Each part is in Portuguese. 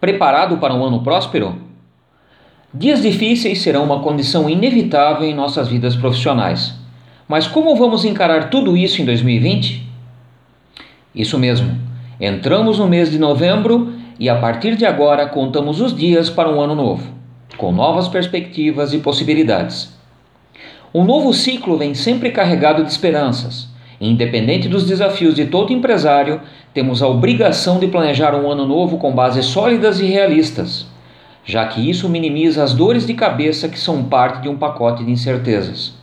Preparado para um ano próspero? Dias difíceis serão uma condição inevitável em nossas vidas profissionais. Mas como vamos encarar tudo isso em 2020? Isso mesmo, entramos no mês de novembro e a partir de agora contamos os dias para um ano novo, com novas perspectivas e possibilidades. Um novo ciclo vem sempre carregado de esperanças. Independente dos desafios de todo empresário, temos a obrigação de planejar um ano novo com bases sólidas e realistas já que isso minimiza as dores de cabeça que são parte de um pacote de incertezas.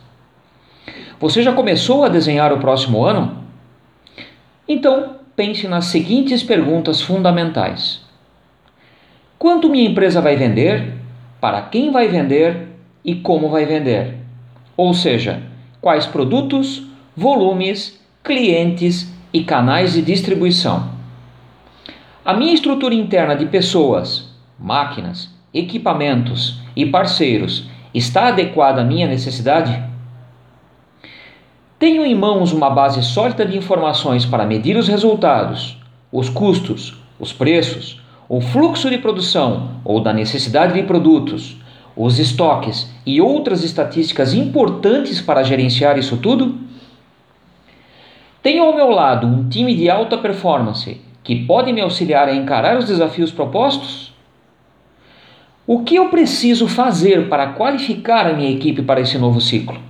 Você já começou a desenhar o próximo ano? Então, pense nas seguintes perguntas fundamentais: Quanto minha empresa vai vender? Para quem vai vender e como vai vender? Ou seja, quais produtos, volumes, clientes e canais de distribuição? A minha estrutura interna de pessoas, máquinas, equipamentos e parceiros está adequada à minha necessidade? Tenho em mãos uma base sólida de informações para medir os resultados, os custos, os preços, o fluxo de produção ou da necessidade de produtos, os estoques e outras estatísticas importantes para gerenciar isso tudo? Tenho ao meu lado um time de alta performance que pode me auxiliar a encarar os desafios propostos? O que eu preciso fazer para qualificar a minha equipe para esse novo ciclo?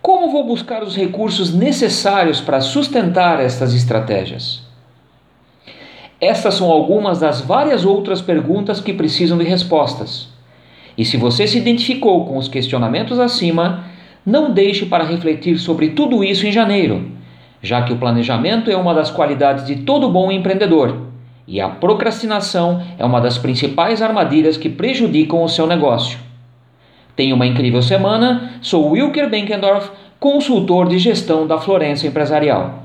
Como vou buscar os recursos necessários para sustentar estas estratégias? Estas são algumas das várias outras perguntas que precisam de respostas. E se você se identificou com os questionamentos acima, não deixe para refletir sobre tudo isso em janeiro, já que o planejamento é uma das qualidades de todo bom empreendedor e a procrastinação é uma das principais armadilhas que prejudicam o seu negócio. Tenha uma incrível semana. Sou Wilker Benkendorf, consultor de gestão da Florença Empresarial.